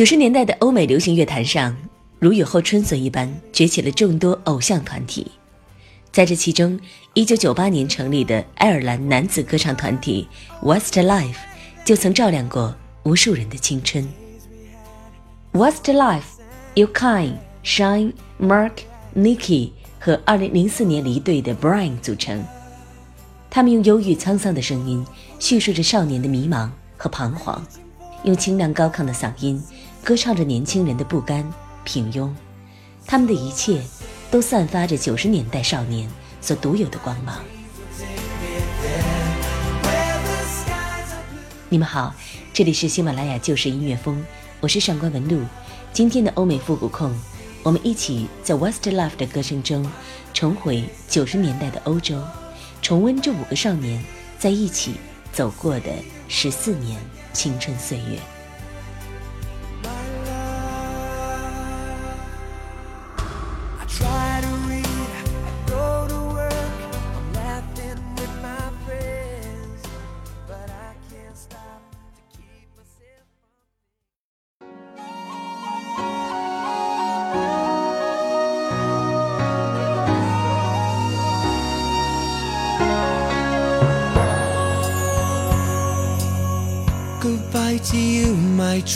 九十年代的欧美流行乐坛上，如雨后春笋一般崛起了众多偶像团体。在这其中，一九九八年成立的爱尔兰男子歌唱团体 Westlife 就曾照亮过无数人的青春。Westlife 由 Kine、Shine、Mark、Nicky 和二零零四年离队的 Brian 组成。他们用忧郁沧桑的声音叙述着少年的迷茫和彷徨，用清亮高亢的嗓音歌唱着年轻人的不甘、平庸。他们的一切都散发着九十年代少年所独有的光芒。你们好，这里是喜马拉雅旧时音乐风，我是上官文露。今天的欧美复古控，我们一起在 Westlife 的歌声中重回九十年代的欧洲。重温这五个少年在一起走过的十四年青春岁月。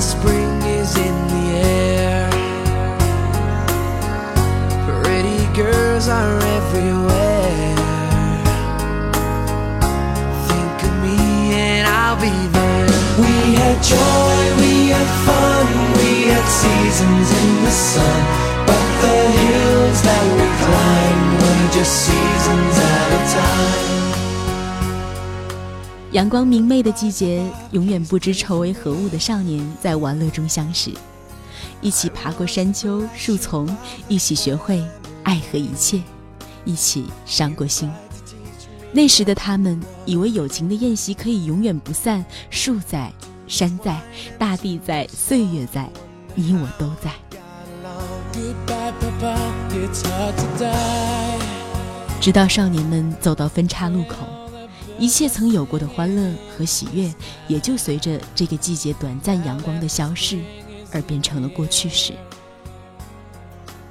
Spring is in the air. Pretty girls are everywhere. Think of me and I'll be there. We had joy, we had fun, we had seasons in the sun. But the hills that we climbed were just seasons at a time. 阳光明媚的季节，永远不知愁为何物的少年在玩乐中相识，一起爬过山丘、树丛，一起学会爱和一切，一起伤过心。那时的他们以为友情的宴席可以永远不散，树在，山在，大地在，岁月在，你我都在。直到少年们走到分岔路口，一切曾有过的欢乐和喜悦，也就随着这个季节短暂阳光的消逝，而变成了过去式。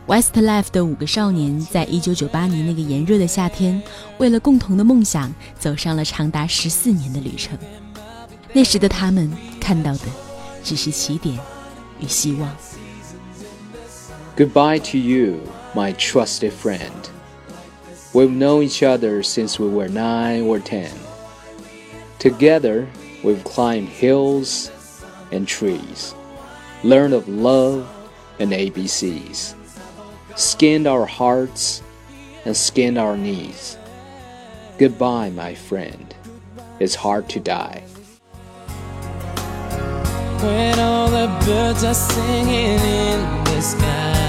Westlife 的五个少年，在一九九八年那个炎热的夏天，为了共同的梦想，走上了长达十四年的旅程。那时的他们看到的，只是起点与希望。Goodbye to you, my trusted friend. We've known each other since we were nine or ten. Together, we've climbed hills and trees, learned of love and ABCs, skinned our hearts and skinned our knees. Goodbye, my friend. It's hard to die. When all the birds are singing in the sky.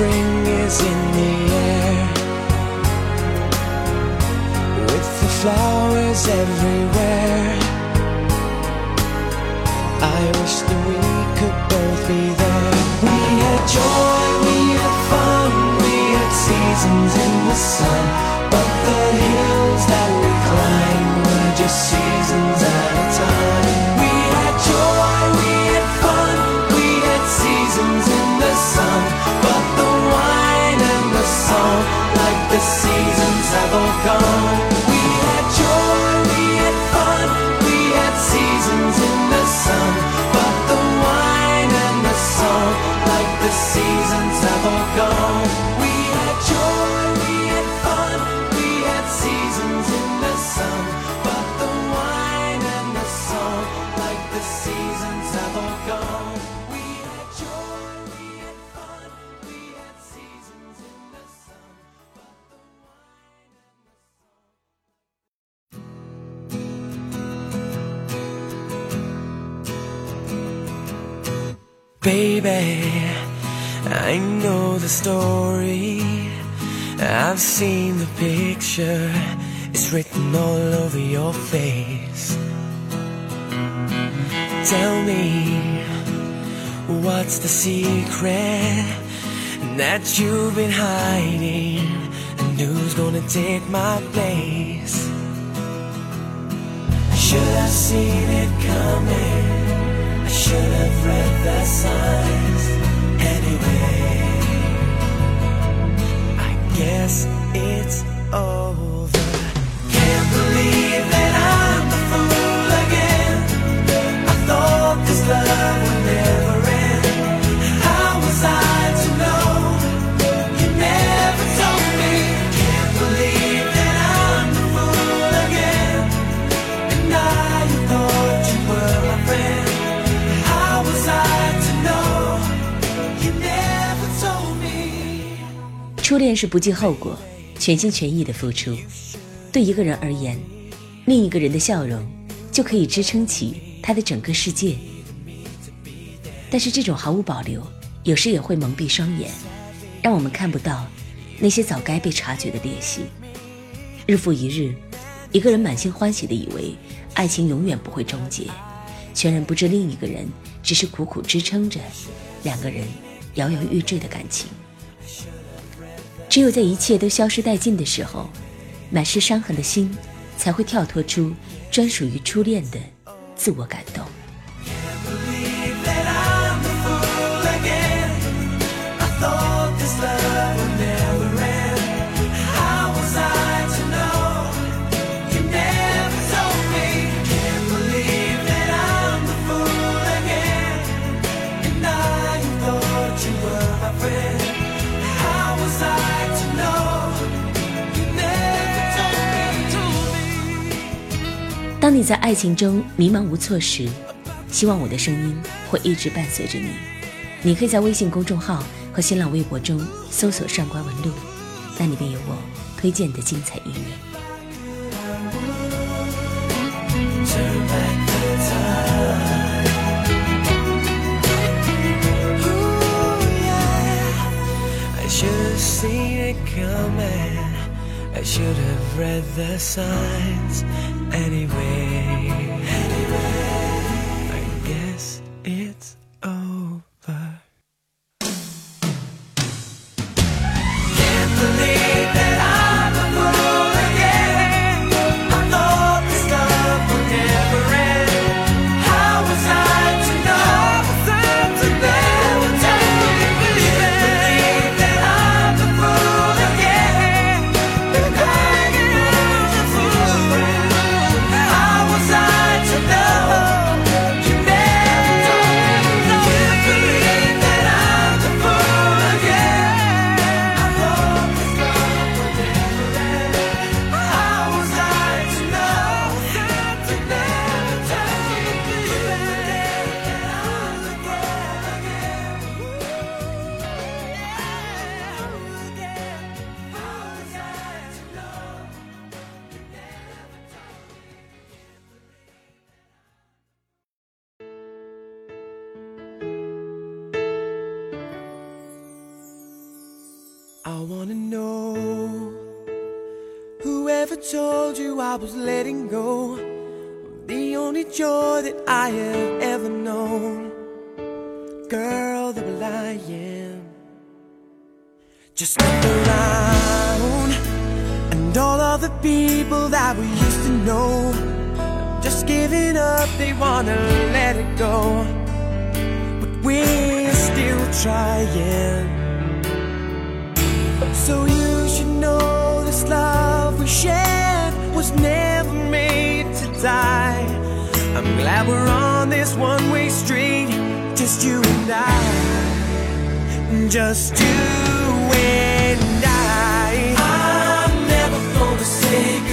spring is in the air. With the flowers everywhere. I wish that we could both be there. We had joy, we had fun, we had seasons in the sun. But the hills that we climbed were just gone. The story. I've seen the picture. It's written all over your face. Tell me, what's the secret that you've been hiding? And who's gonna take my place? Should have seen it coming. I should have read the signs us. 恋是不计后果、全心全意的付出。对一个人而言，另一个人的笑容就可以支撑起他的整个世界。但是这种毫无保留，有时也会蒙蔽双眼，让我们看不到那些早该被察觉的裂隙。日复一日，一个人满心欢喜的以为爱情永远不会终结，全然不知另一个人只是苦苦支撑着两个人摇摇欲坠的感情。只有在一切都消失殆尽的时候，满是伤痕的心才会跳脱出专属于初恋的自我感动。当你在爱情中迷茫无措时，希望我的声音会一直伴随着你。你可以在微信公众号和新浪微博中搜索“上官文露”，那里边有我推荐的精彩音乐。Come in. I should've read the signs anywhere. I was letting go of the only joy that I have ever known. Girl, the I am. Just look around and all of the people that we used to know. Just giving up, they wanna let it go. But we're still trying. So you should know this love we shared was never made to die. I'm glad we're on this one way street, just you and I. Just you and I. I'm never gonna say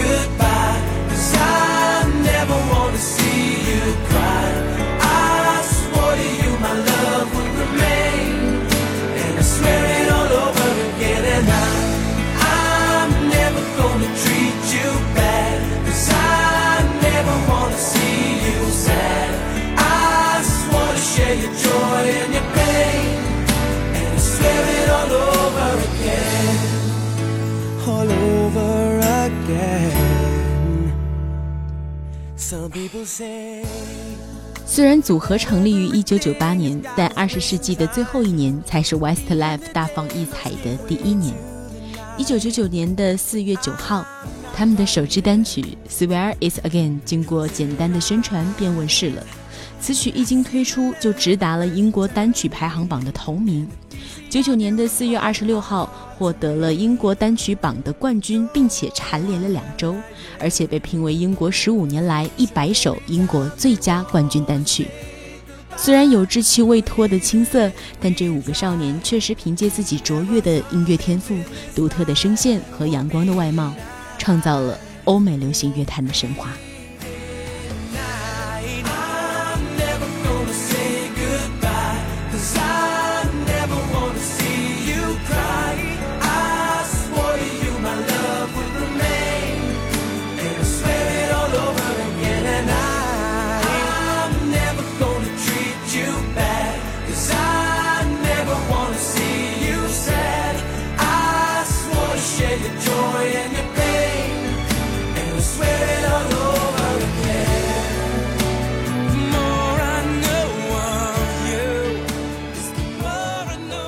虽然组合成立于一九九八年，但二十世纪的最后一年才是 Westlife 大放异彩的第一年。一九九九年的四月九号，他们的首支单曲《Swear It's Again》经过简单的宣传便问世了。此曲一经推出就直达了英国单曲排行榜的头名。99年的4月26号，获得了英国单曲榜的冠军，并且蝉联了两周，而且被评为英国15年来100首英国最佳冠军单曲。虽然有稚气未脱的青涩，但这五个少年确实凭借自己卓越的音乐天赋、独特的声线和阳光的外貌，创造了欧美流行乐坛的神话。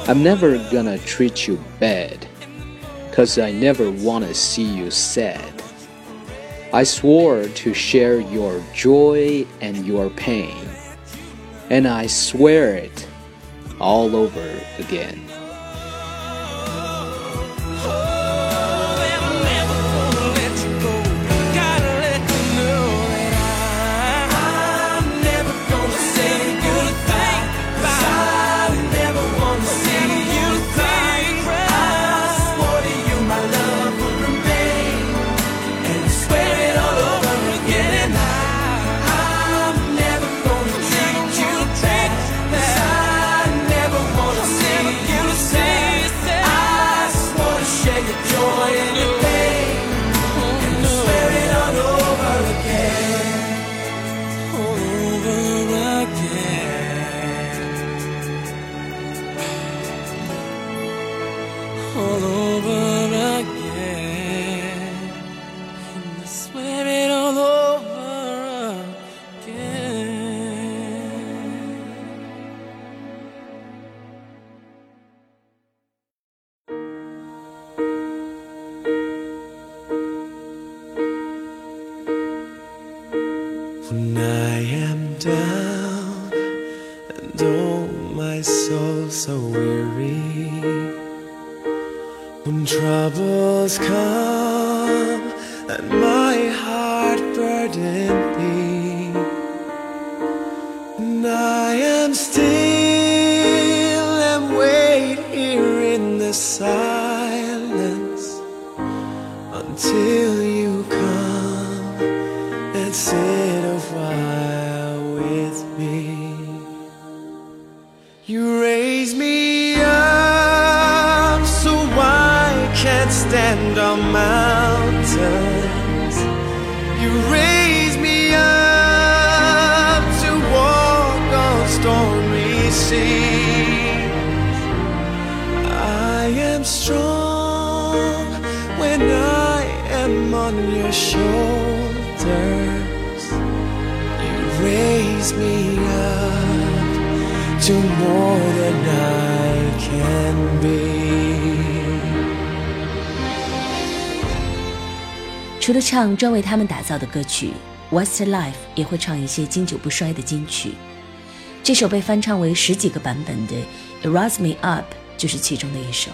I'm never gonna treat you bad, cause I never wanna see you sad. I swore to share your joy and your pain, and I swear it all over again. I am still more than I can be. 除了唱专为他们打造的歌曲，Westlife 也会唱一些经久不衰的金曲。这首被翻唱为十几个版本的《Rise Me Up》就是其中的一首。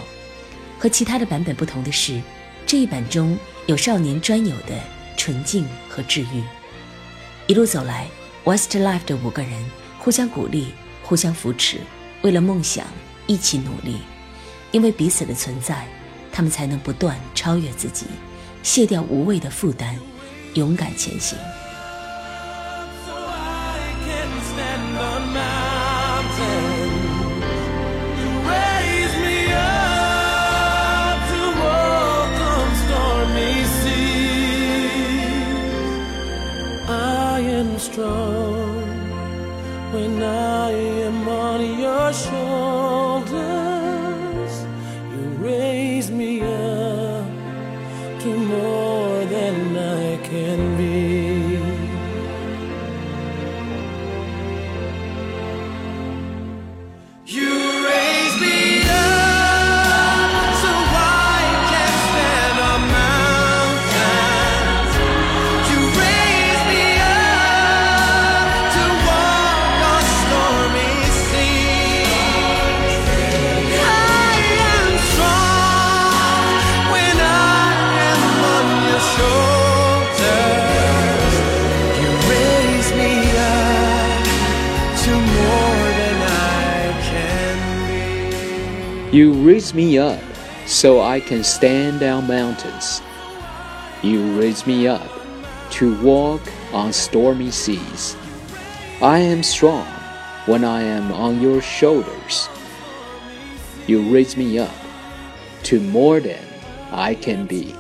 和其他的版本不同的是，这一版中有少年专有的纯净和治愈。一路走来，Westlife 的五个人互相鼓励，互相扶持，为了梦想一起努力。因为彼此的存在，他们才能不断超越自己，卸掉无谓的负担，勇敢前行。Strong. When I am on your shoulders. You raise me up to more You raise me up so I can stand on mountains. You raise me up to walk on stormy seas. I am strong when I am on your shoulders. You raise me up to more than I can be.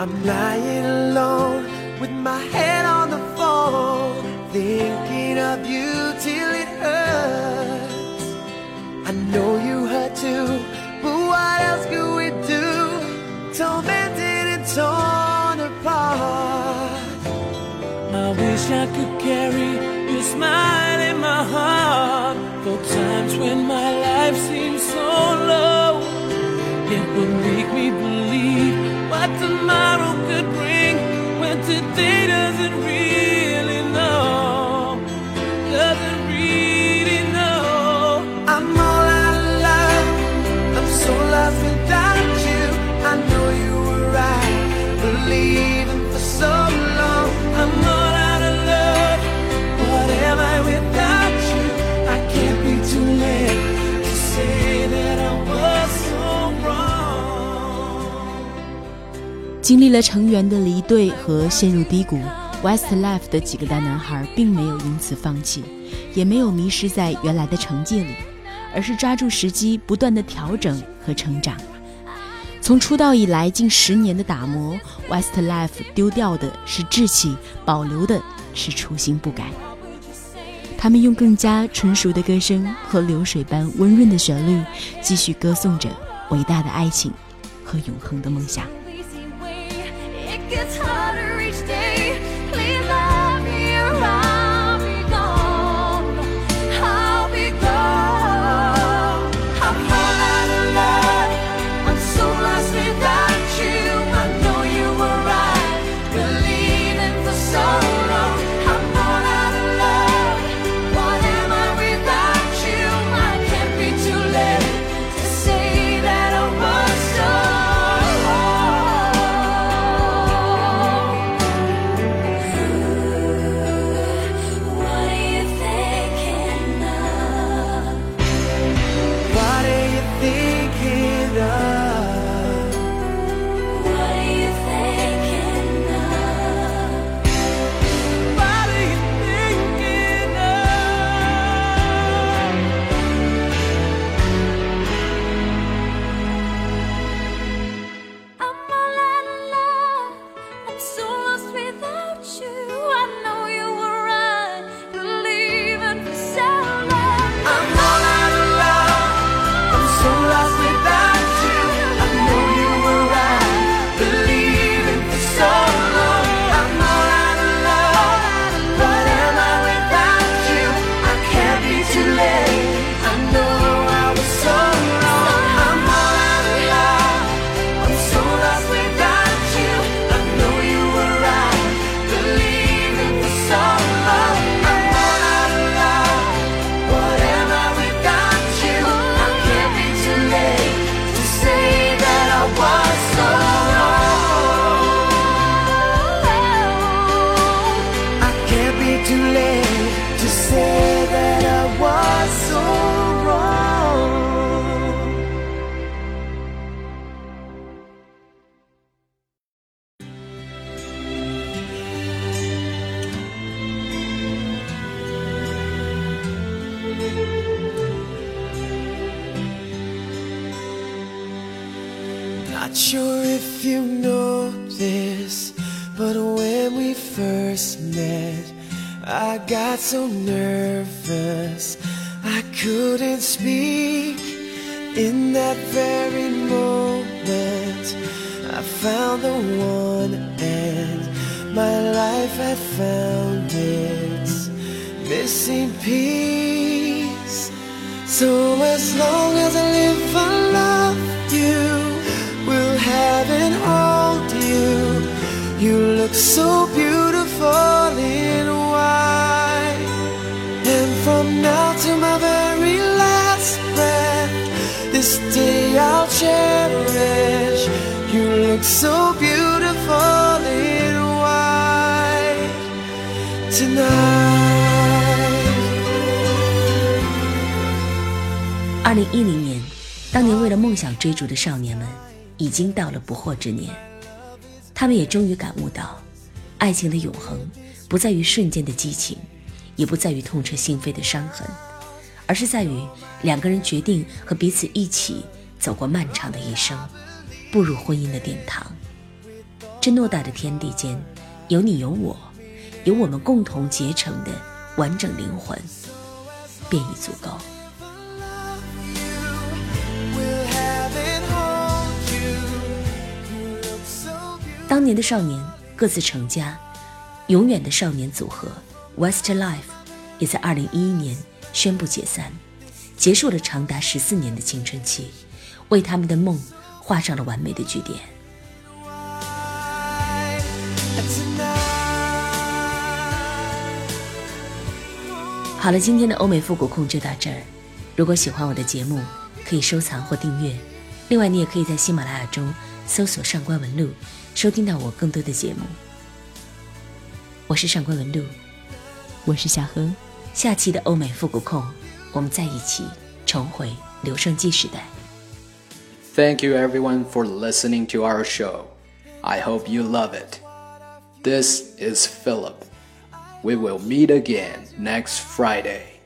I'm lying would make me believe what tomorrow could bring. When today doesn't really 经历了成员的离队和陷入低谷，Westlife 的几个大男孩并没有因此放弃，也没有迷失在原来的成绩里，而是抓住时机，不断的调整和成长。从出道以来近十年的打磨，Westlife 丢掉的是志气，保留的是初心不改。他们用更加成熟的歌声和流水般温润的旋律，继续歌颂着伟大的爱情和永恒的梦想。gets hotter. Nervous I couldn't speak. In that very moment, I found the one, and my life had found its missing piece. So as long as I live, I love you. Will have and hold you. You look so beautiful in cherish. You look so beautiful in white tonight. 二零一零年，当年为了梦想追逐的少年们，已经到了不惑之年。他们也终于感悟到，爱情的永恒，不在于瞬间的激情，也不在于痛彻心扉的伤痕，而是在于两个人决定和彼此一起走过漫长的一生，步入婚姻的殿堂。这偌大的天地间，有你有我，有我们共同结成的完整灵魂，便已足够。当年的少年各自成家，永远的少年组合 Westlife 也在2011年宣布解散，结束了长达十四年的青春期，为他们的梦画上了完美的句点。好了，今天的欧美复古控就到这儿。如果喜欢我的节目，可以收藏或订阅。另外，你也可以在喜马拉雅中搜索“上官文露”，收听到我更多的节目。我是上官文露，我是小何。下期的欧美复古控，我们在一起重回留声机时代。Thank you everyone for listening to our show. I hope you love it. This is Philip. We will meet again next Friday.